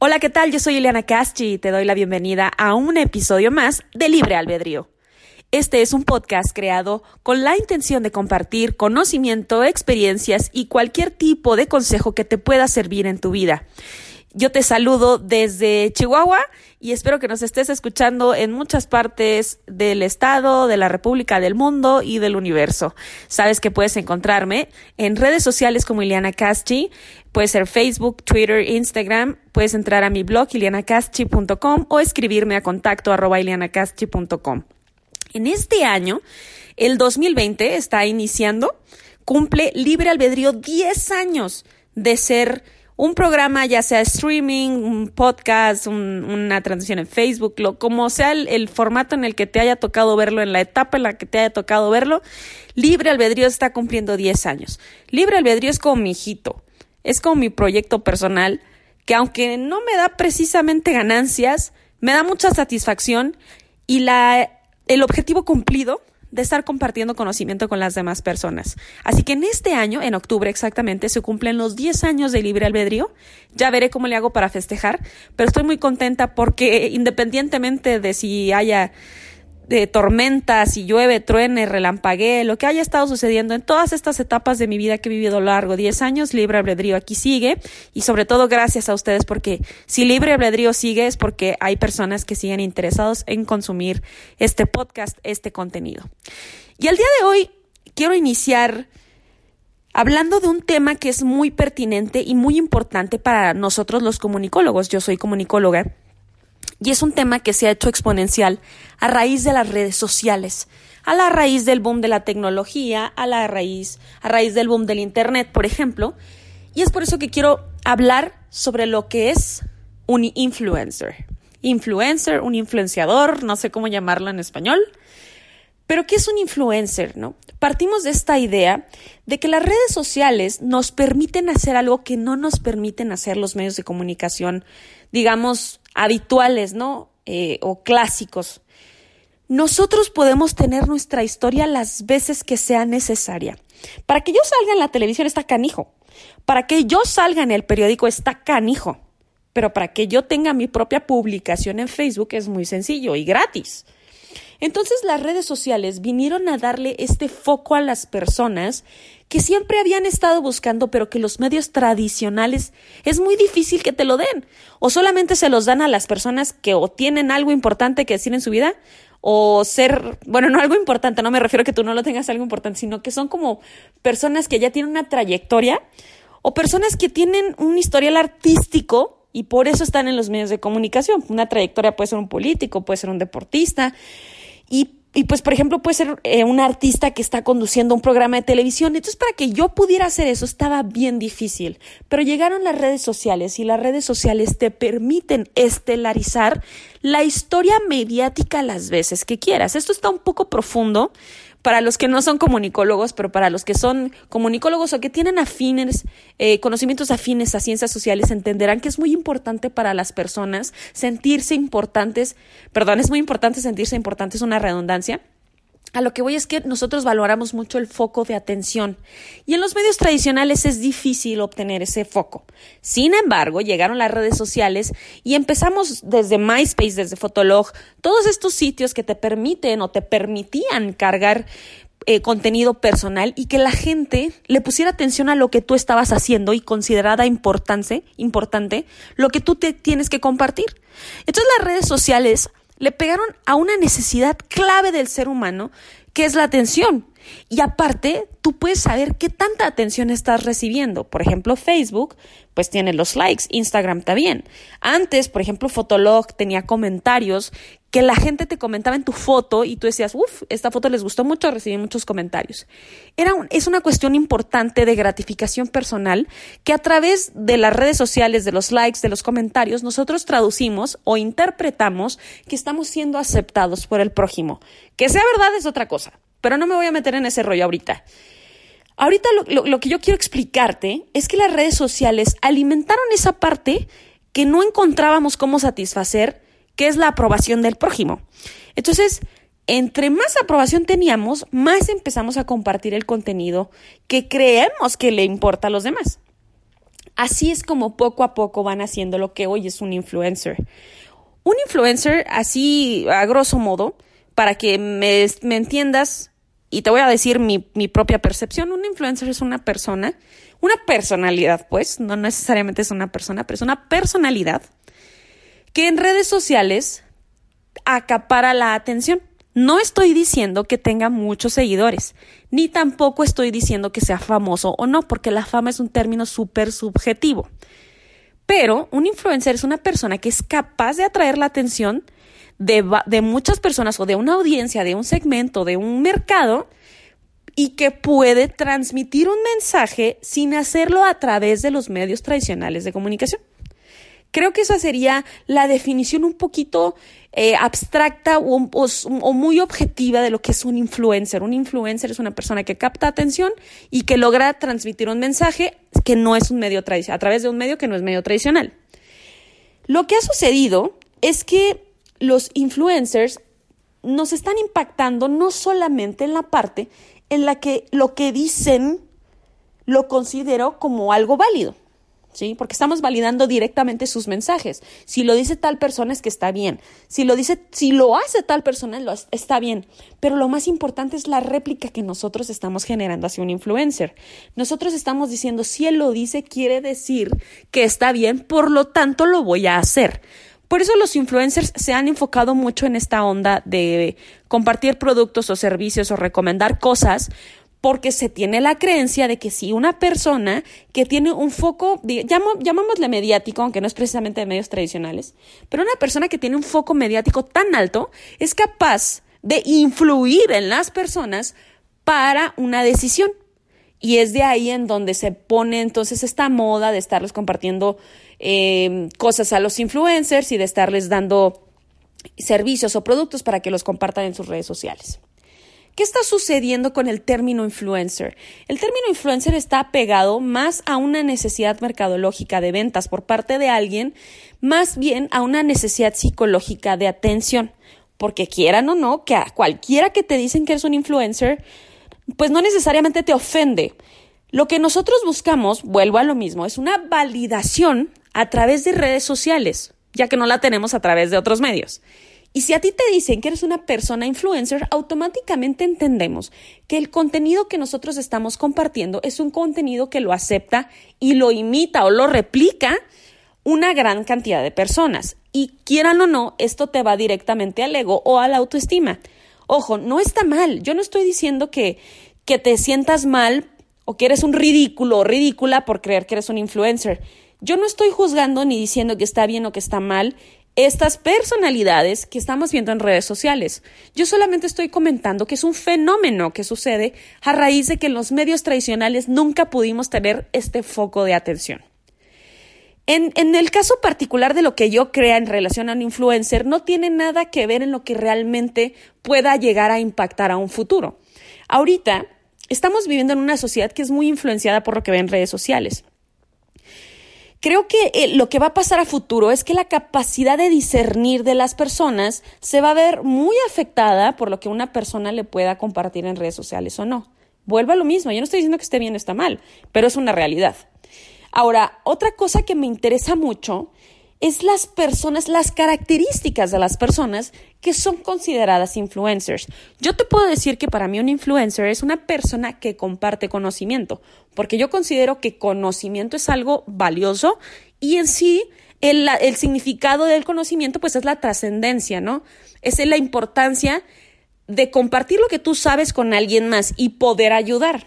Hola, ¿qué tal? Yo soy Ileana Caschi y te doy la bienvenida a un episodio más de Libre Albedrío. Este es un podcast creado con la intención de compartir conocimiento, experiencias y cualquier tipo de consejo que te pueda servir en tu vida. Yo te saludo desde Chihuahua y espero que nos estés escuchando en muchas partes del estado, de la República, del mundo y del universo. Sabes que puedes encontrarme en redes sociales como Ileana Caschi, puede ser Facebook, Twitter, Instagram, puedes entrar a mi blog ilianacaschi.com o escribirme a contacto arroba ilianacaschi.com. En este año, el 2020 está iniciando, cumple libre albedrío 10 años de ser un programa, ya sea streaming, un podcast, una transmisión en Facebook, lo, como sea el, formato en el que te haya tocado verlo, en la etapa en la que te haya tocado verlo, Libre Albedrío está cumpliendo 10 años. Libre Albedrío es como mi hijito, es como mi proyecto personal, que aunque no me da precisamente ganancias, me da mucha satisfacción y la, el objetivo cumplido de estar compartiendo conocimiento con las demás personas. Así que en este año, en octubre exactamente, se cumplen los 10 años de libre albedrío. Ya veré cómo le hago para festejar, pero estoy muy contenta porque independientemente de si haya de tormentas, si llueve, truene, relampaguee, lo que haya estado sucediendo en todas estas etapas de mi vida que he vivido a lo largo, 10 años, Libre Albedrío aquí sigue y sobre todo gracias a ustedes porque si Libre Albedrío sigue es porque hay personas que siguen interesados en consumir este podcast, este contenido. Y el día de hoy quiero iniciar hablando de un tema que es muy pertinente y muy importante para nosotros los comunicólogos. Yo soy comunicóloga y es un tema que se ha hecho exponencial a raíz de las redes sociales, a la raíz del boom de la tecnología, a la raíz, a raíz del boom del internet, por ejemplo. Y es por eso que quiero hablar sobre lo que es un influencer. Influencer, un influenciador, no sé cómo llamarlo en español. Pero ¿qué es un influencer, no? Partimos de esta idea de que las redes sociales nos permiten hacer algo que no nos permiten hacer los medios de comunicación, digamos, habituales, ¿no? Eh, o clásicos. Nosotros podemos tener nuestra historia las veces que sea necesaria. Para que yo salga en la televisión está canijo. Para que yo salga en el periódico está canijo. Pero para que yo tenga mi propia publicación en Facebook es muy sencillo y gratis. Entonces las redes sociales vinieron a darle este foco a las personas que siempre habían estado buscando, pero que los medios tradicionales es muy difícil que te lo den. O solamente se los dan a las personas que o tienen algo importante que decir en su vida, o ser, bueno, no algo importante, no me refiero a que tú no lo tengas algo importante, sino que son como personas que ya tienen una trayectoria o personas que tienen un historial artístico y por eso están en los medios de comunicación. Una trayectoria puede ser un político, puede ser un deportista y y pues, por ejemplo, puede ser eh, un artista que está conduciendo un programa de televisión. Entonces, para que yo pudiera hacer eso estaba bien difícil. Pero llegaron las redes sociales y las redes sociales te permiten estelarizar la historia mediática las veces que quieras. Esto está un poco profundo, para los que no son comunicólogos, pero para los que son comunicólogos o que tienen afines, eh, conocimientos afines a ciencias sociales, entenderán que es muy importante para las personas sentirse importantes, perdón, es muy importante sentirse importantes, una redundancia a lo que voy es que nosotros valoramos mucho el foco de atención y en los medios tradicionales es difícil obtener ese foco. Sin embargo, llegaron las redes sociales y empezamos desde MySpace, desde Fotolog, todos estos sitios que te permiten o te permitían cargar eh, contenido personal y que la gente le pusiera atención a lo que tú estabas haciendo y considerada importante, importante lo que tú te tienes que compartir. Entonces las redes sociales le pegaron a una necesidad clave del ser humano, que es la atención. Y aparte, tú puedes saber qué tanta atención estás recibiendo. Por ejemplo, Facebook, pues tiene los likes, Instagram también. Antes, por ejemplo, Fotolog tenía comentarios que la gente te comentaba en tu foto y tú decías, uff, esta foto les gustó mucho, recibí muchos comentarios. Era es una cuestión importante de gratificación personal que a través de las redes sociales, de los likes, de los comentarios, nosotros traducimos o interpretamos que estamos siendo aceptados por el prójimo. Que sea verdad es otra cosa, pero no me voy a meter en ese rollo ahorita. Ahorita lo que yo quiero explicarte es que las redes sociales alimentaron esa parte que no encontrábamos cómo satisfacer que es la aprobación del prójimo. Entonces, entre más aprobación teníamos, más empezamos a compartir el contenido que creemos que le importa a los demás. Así es como poco a poco van haciendo lo que hoy es un influencer. Un influencer, así a grosso modo, para que me, entiendas y te voy a decir mi, mi, propia percepción, un influencer es una persona, una personalidad, pues, no necesariamente es una persona, pero es una personalidad que en redes sociales acapara la atención. No estoy diciendo que tenga muchos seguidores, ni tampoco estoy diciendo que sea famoso o no, porque la fama es un término súper subjetivo. Pero un influencer es una persona que es capaz de atraer la atención de, de muchas personas o de una audiencia, de un segmento, de un mercado, y que puede transmitir un mensaje sin hacerlo a través de los medios tradicionales de comunicación. Creo que esa sería la definición un poquito eh, abstracta o, muy objetiva de lo que es un influencer. Un influencer es una persona que capta atención y que logra transmitir un mensaje que no es un medio tradicional, a través de un medio que no es medio tradicional. Lo que ha sucedido es que los influencers nos están impactando no solamente en la parte en la que lo que dicen lo considero como algo válido. ¿sí? Porque estamos validando directamente sus mensajes. Si lo dice tal persona es que está bien. Si lo dice, si lo hace tal persona, lo, está bien. Pero lo más importante es la réplica que nosotros estamos generando hacia un influencer. Nosotros estamos diciendo, si él lo dice, quiere decir que está bien, por lo tanto lo voy a hacer. Por eso los influencers se han enfocado mucho en esta onda de compartir productos o servicios o recomendar cosas porque se tiene la creencia de que si una persona que tiene un foco, llamámosle mediático, aunque no es precisamente de medios tradicionales, pero una persona que tiene un foco mediático tan alto es capaz de influir en las personas para una decisión. Y es de ahí en donde se pone entonces esta moda de estarles compartiendo eh, cosas a los influencers y de estarles dando servicios o productos para que los compartan en sus redes sociales. ¿Qué está sucediendo con el término influencer? El término influencer está pegado más a una necesidad mercadológica de ventas por parte de alguien, más bien a una necesidad psicológica de atención. Porque quieran o no, que a cualquiera que te dicen que eres un influencer, pues no necesariamente te ofende. Lo que nosotros buscamos, vuelvo a lo mismo, es una validación a través de redes sociales, ya que no la tenemos a través de otros medios. Y si a ti te dicen que eres una persona influencer, automáticamente entendemos que el contenido que nosotros estamos compartiendo es un contenido que lo acepta y lo imita o lo replica una gran cantidad de personas. Y quieran o no, esto te va directamente al ego o a la autoestima. Ojo, no está mal. Yo no estoy diciendo que, que te sientas mal o que eres un ridículo o ridícula por creer que eres un influencer. Yo no estoy juzgando ni diciendo que está bien o que está mal estas personalidades que estamos viendo en redes sociales. Yo solamente estoy comentando que es un fenómeno que sucede a raíz de que en los medios tradicionales nunca pudimos tener este foco de atención. En, el caso particular de lo que yo crea en relación a un influencer, no tiene nada que ver en lo que realmente pueda llegar a impactar a un futuro. Ahorita estamos viviendo en una sociedad que es muy influenciada por lo que ve en redes sociales. Creo que eh, lo que va a pasar a futuro es que la capacidad de discernir de las personas se va a ver muy afectada por lo que una persona le pueda compartir en redes sociales o no. Vuelvo a lo mismo, yo no estoy diciendo que esté bien o está mal, pero es una realidad. Ahora, otra cosa que me interesa mucho es las personas, las características de las personas que son consideradas influencers. Yo te puedo decir que para mí un influencer es una persona que comparte conocimiento, porque yo considero que conocimiento es algo valioso y en sí el, significado del conocimiento pues es la trascendencia, ¿no? Es la importancia de compartir lo que tú sabes con alguien más y poder ayudar.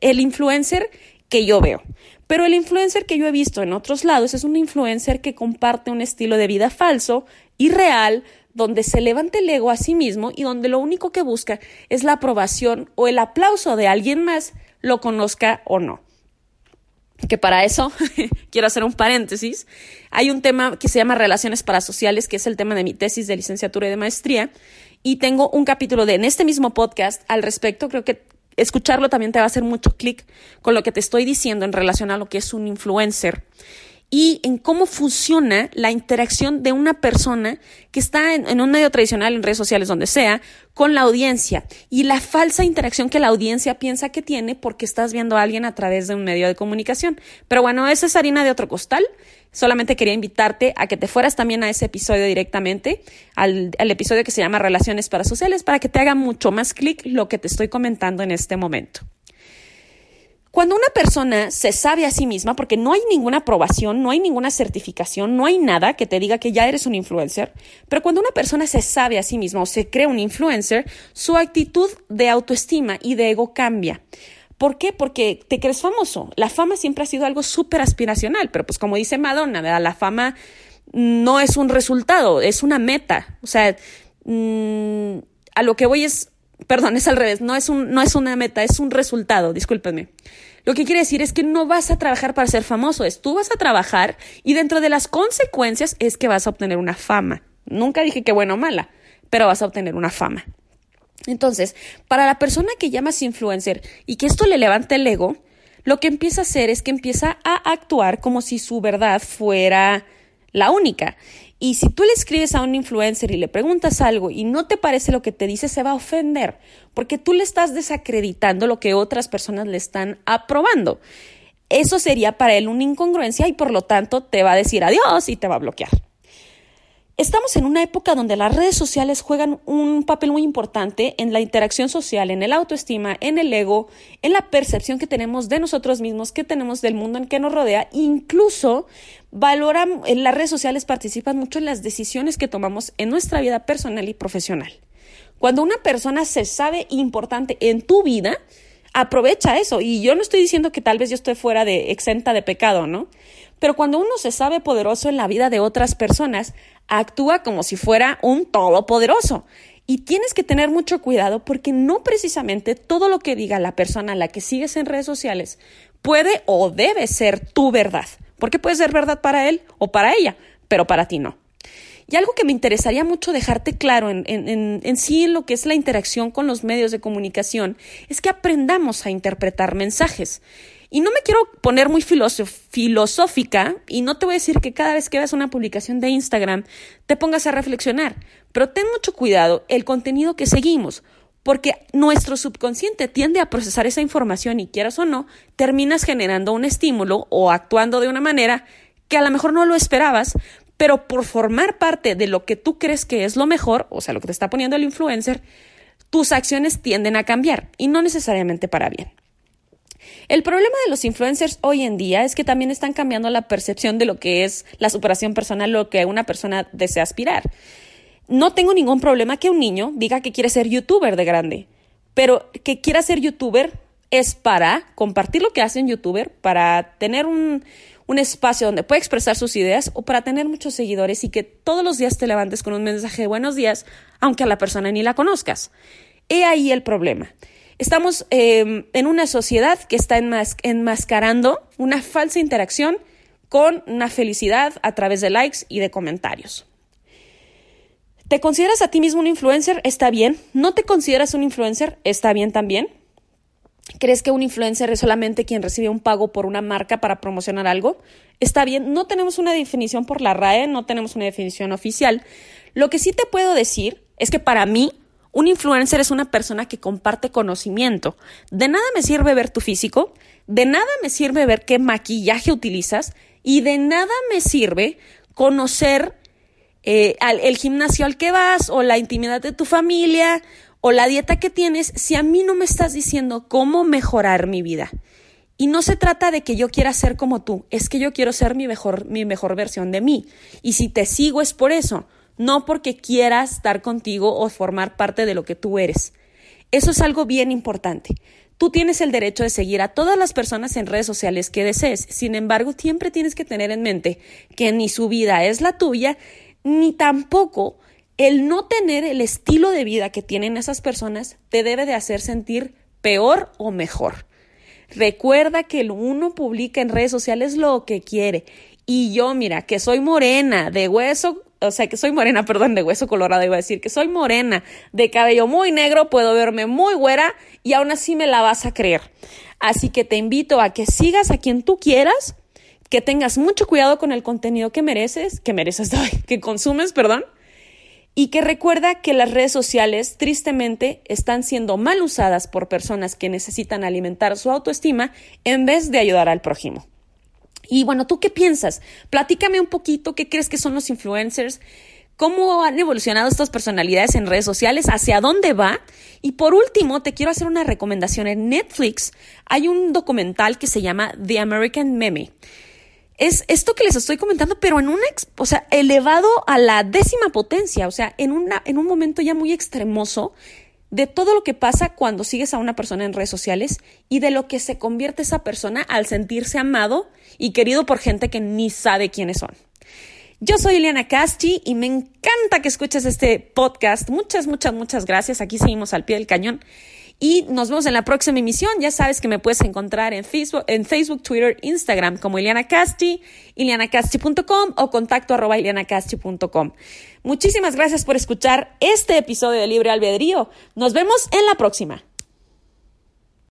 El influencer que yo veo. Pero el influencer que yo he visto en otros lados es un influencer que comparte un estilo de vida falso, irreal, donde se levanta el ego a sí mismo y donde lo único que busca es la aprobación o el aplauso de alguien más, lo conozca o no. Que para eso quiero hacer un paréntesis. Hay un tema que se llama relaciones parasociales, que es el tema de mi tesis de licenciatura y de maestría. Y tengo un capítulo de en este mismo podcast al respecto. Creo que escucharlo también te va a hacer mucho clic con lo que te estoy diciendo en relación a lo que es un influencer. Y en cómo funciona la interacción de una persona que está en, un medio tradicional, en redes sociales, donde sea, con la audiencia y la falsa interacción que la audiencia piensa que tiene porque estás viendo a alguien a través de un medio de comunicación. Pero bueno, esa es harina de otro costal. Solamente quería invitarte a que te fueras también a ese episodio directamente, al, al episodio que se llama Relaciones Parasociales, para que te haga mucho más clic lo que te estoy comentando en este momento. Cuando una persona se sabe a sí misma, porque no hay ninguna aprobación, no hay ninguna certificación, no hay nada que te diga que ya eres un influencer, pero cuando una persona se sabe a sí misma o se cree un influencer, su actitud de autoestima y de ego cambia. ¿Por qué? Porque te crees famoso. La fama siempre ha sido algo súper aspiracional, pero pues como dice Madonna, la fama no es un resultado, es una meta. O sea, mm, a lo que voy es Perdón, es al revés, no es, un, no es una meta, es un resultado, discúlpenme. Lo que quiere decir es que no vas a trabajar para ser famoso, es tú vas a trabajar y dentro de las consecuencias es que vas a obtener una fama. Nunca dije que bueno o mala, pero vas a obtener una fama. Entonces, para la persona que llamas influencer y que esto le levante el ego, lo que empieza a hacer es que empieza a actuar como si su verdad fuera la única. Y si tú le escribes a un influencer y le preguntas algo y no te parece lo que te dice, se va a ofender, porque tú le estás desacreditando lo que otras personas le están aprobando. Eso sería para él una incongruencia y por lo tanto te va a decir adiós y te va a bloquear. Estamos en una época donde las redes sociales juegan un papel muy importante en la interacción social, en el autoestima, en el ego, en la percepción que tenemos de nosotros mismos, que tenemos del mundo en que nos rodea. Incluso valoran, en las redes sociales participan mucho en las decisiones que tomamos en nuestra vida personal y profesional. Cuando una persona se sabe importante en tu vida, aprovecha eso. Y yo no estoy diciendo que tal vez yo esté fuera de exenta de pecado, ¿no? Pero cuando uno se sabe poderoso en la vida de otras personas, actúa como si fuera un todopoderoso. Y tienes que tener mucho cuidado porque no precisamente todo lo que diga la persona a la que sigues en redes sociales puede o debe ser tu verdad. Porque puede ser verdad para él o para ella, pero para ti no. Y algo que me interesaría mucho dejarte claro en, en, sí en lo que es la interacción con los medios de comunicación es que aprendamos a interpretar mensajes. Y no me quiero poner muy filosófica y no te voy a decir que cada vez que veas una publicación de Instagram te pongas a reflexionar, pero ten mucho cuidado el contenido que seguimos, porque nuestro subconsciente tiende a procesar esa información y quieras o no, terminas generando un estímulo o actuando de una manera que a lo mejor no lo esperabas, pero por formar parte de lo que tú crees que es lo mejor, o sea, lo que te está poniendo el influencer, tus acciones tienden a cambiar y no necesariamente para bien. El problema de los influencers hoy en día es que también están cambiando la percepción de lo que es la superación personal, lo que una persona desea aspirar. No tengo ningún problema que un niño diga que quiere ser youtuber de grande, pero que quiera ser youtuber es para compartir lo que hace en youtuber, para tener un, un espacio donde puede expresar sus ideas o para tener muchos seguidores y que todos los días te levantes con un mensaje de buenos días, aunque a la persona ni la conozcas. He ahí el problema. Estamos em, en una sociedad que está enmascarando una falsa interacción con una felicidad a través de likes y de comentarios. ¿Te consideras a ti mismo un influencer? Está bien. ¿No te consideras un influencer? Está bien también. ¿Crees que un influencer es solamente quien recibe un pago por una marca para promocionar algo? Está bien, no tenemos una definición por la RAE, no tenemos una definición oficial. Lo que sí te puedo decir es que para mí un influencer es una persona que comparte conocimiento. De nada me sirve ver tu físico, de nada me sirve ver qué maquillaje utilizas y de nada me sirve conocer eh, el gimnasio al que vas o la intimidad de tu familia o la dieta que tienes si a mí no me estás diciendo cómo mejorar mi vida. Y no se trata de que yo quiera ser como tú, es que yo quiero ser mi mejor, mi mejor versión de mí. Y si te sigo es por eso, no porque quieras estar contigo o formar parte de lo que tú eres. Eso es algo bien importante. Tú tienes el derecho de seguir a todas las personas en redes sociales que desees. Sin embargo, siempre tienes que tener en mente que ni su vida es la tuya, ni tampoco el no tener el estilo de vida que tienen esas personas te debe de hacer sentir peor o mejor. Recuerda que el uno publica en redes sociales lo que quiere. Y yo, mira, que soy morena, de hueso, o sea, que soy morena, perdón, de hueso colorado, iba a decir, que soy morena, de cabello muy negro, puedo verme muy güera y aún así me la vas a creer. Así que te invito a que sigas a quien tú quieras, que tengas mucho cuidado con el contenido que mereces, que mereces, que consumes, perdón, y que recuerda que las redes sociales tristemente están siendo mal usadas por personas que necesitan alimentar su autoestima en vez de ayudar al prójimo. Y bueno, ¿tú qué piensas? Platícame un poquito, ¿qué crees que son los influencers? ¿Cómo han evolucionado estas personalidades en redes sociales? ¿Hacia dónde va? Y por último, te quiero hacer una recomendación. En Netflix hay un documental que se llama The American Meme es esto que les estoy comentando, pero en un, o sea, elevado a la décima potencia, o sea, en, una, en un momento ya muy extremoso de todo lo que pasa cuando sigues a una persona en redes sociales y de lo que se convierte esa persona al sentirse amado y querido por gente que ni sabe quiénes son. Yo soy Eliana Casti y me encanta que escuches este podcast. Muchas, muchas, muchas gracias. Aquí seguimos al pie del cañón y nos vemos en la próxima emisión. Ya sabes que me puedes encontrar en Facebook, en Facebook Twitter, Instagram como Ileana Casti, ilianacasti.com o contacto arroba ilianacasti.com. Muchísimas gracias por escuchar este episodio de Libre Albedrío. Nos vemos en la próxima.